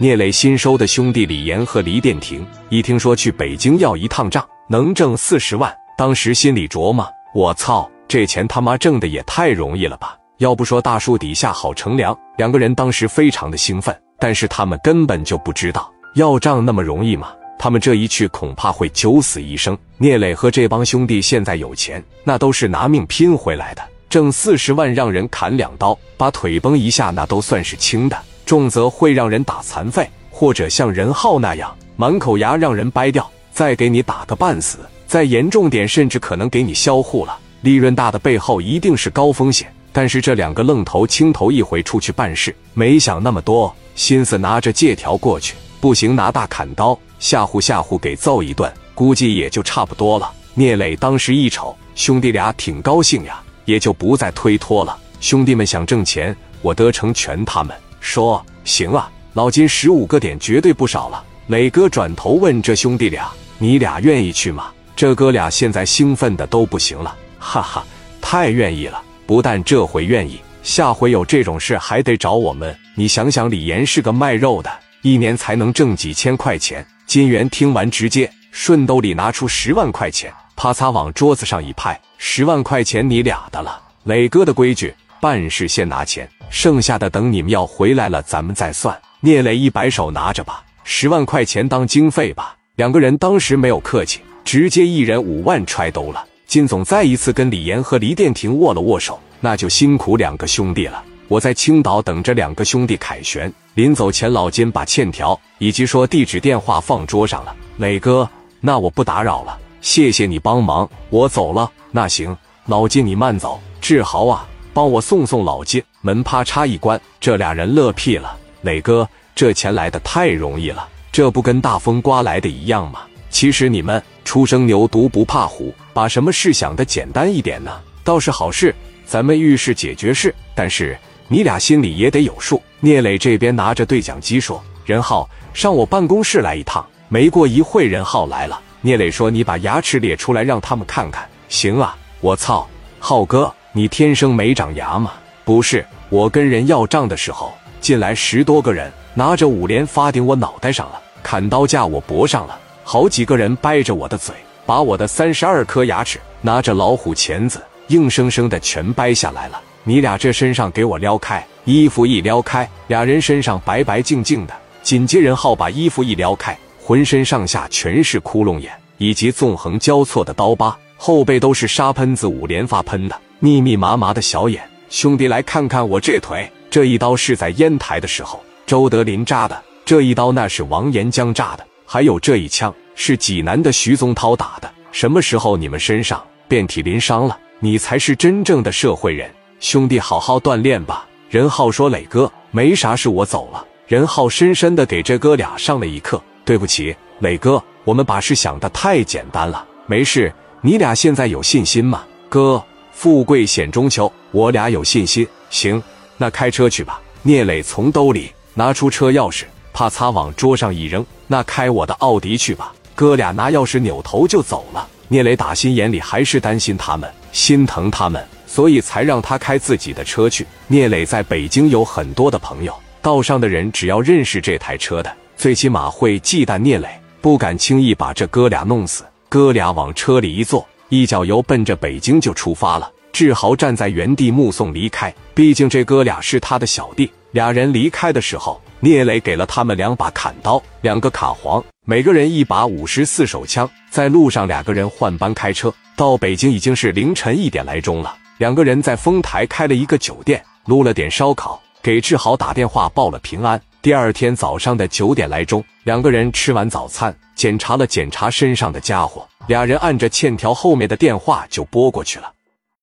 聂磊新收的兄弟李岩和黎殿庭，一听说去北京要一趟账，能挣四十万，当时心里琢磨：我操，这钱他妈挣的也太容易了吧！要不说大树底下好乘凉，两个人当时非常的兴奋。但是他们根本就不知道要账那么容易吗？他们这一去恐怕会九死一生。聂磊和这帮兄弟现在有钱，那都是拿命拼回来的，挣四十万让人砍两刀，把腿崩一下那都算是轻的。重则会让人打残废，或者像任浩那样满口牙让人掰掉，再给你打个半死。再严重点，甚至可能给你销户了。利润大的背后一定是高风险。但是这两个愣头青头一回出去办事，没想那么多，心思拿着借条过去，不行拿大砍刀吓唬吓唬，给揍一顿，估计也就差不多了。聂磊当时一瞅，兄弟俩挺高兴呀，也就不再推脱了。兄弟们想挣钱，我得成全他们。说行啊，老金十五个点绝对不少了。磊哥转头问这兄弟俩：“你俩愿意去吗？”这哥俩现在兴奋的都不行了，哈哈，太愿意了！不但这回愿意，下回有这种事还得找我们。你想想，李岩是个卖肉的，一年才能挣几千块钱。金元听完，直接顺兜里拿出十万块钱，啪嚓往桌子上一拍：“十万块钱你俩的了。”磊哥的规矩，办事先拿钱。剩下的等你们要回来了，咱们再算。聂磊一摆手，拿着吧，十万块钱当经费吧。两个人当时没有客气，直接一人五万揣兜了。金总再一次跟李岩和黎殿庭握了握手，那就辛苦两个兄弟了。我在青岛等着两个兄弟凯旋。临走前，老金把欠条以及说地址、电话放桌上了。磊哥，那我不打扰了，谢谢你帮忙，我走了。那行，老金你慢走。志豪啊。帮我送送老金，门啪嚓一关，这俩人乐屁了。磊哥，这钱来的太容易了，这不跟大风刮来的一样吗？其实你们初生牛犊不怕虎，把什么事想的简单一点呢？倒是好事，咱们遇事解决事。但是你俩心里也得有数。聂磊这边拿着对讲机说：“任浩，上我办公室来一趟。”没过一会，任浩来了。聂磊说：“你把牙齿咧出来，让他们看看。”行啊，我操，浩哥。你天生没长牙吗？不是，我跟人要账的时候，进来十多个人，拿着五连发顶我脑袋上了，砍刀架我脖上了，好几个人掰着我的嘴，把我的三十二颗牙齿拿着老虎钳子，硬生生的全掰下来了。你俩这身上给我撩开，衣服一撩开，俩人身上白白净净的。紧接人浩把衣服一撩开，浑身上下全是窟窿眼，以及纵横交错的刀疤，后背都是沙喷子五连发喷的。密密麻麻的小眼，兄弟来看看我这腿，这一刀是在烟台的时候周德林扎的，这一刀那是王延江扎的，还有这一枪是济南的徐宗涛打的。什么时候你们身上遍体鳞伤了，你才是真正的社会人。兄弟，好好锻炼吧。任浩说：“磊哥，没啥事，我走了。”任浩深深的给这哥俩上了一课。对不起，磊哥，我们把事想的太简单了。没事，你俩现在有信心吗，哥？富贵险中求，我俩有信心。行，那开车去吧。聂磊从兜里拿出车钥匙，啪嚓往桌上一扔。那开我的奥迪去吧。哥俩拿钥匙扭头就走了。聂磊打心眼里还是担心他们，心疼他们，所以才让他开自己的车去。聂磊在北京有很多的朋友，道上的人只要认识这台车的，最起码会忌惮聂磊，不敢轻易把这哥俩弄死。哥俩往车里一坐。一脚油奔着北京就出发了。志豪站在原地目送离开，毕竟这哥俩是他的小弟。俩人离开的时候，聂磊给了他们两把砍刀，两个卡簧，每个人一把五十四手枪。在路上，两个人换班开车，到北京已经是凌晨一点来钟了。两个人在丰台开了一个酒店，撸了点烧烤，给志豪打电话报了平安。第二天早上的九点来钟，两个人吃完早餐，检查了检查身上的家伙。俩人按着欠条后面的电话就拨过去了。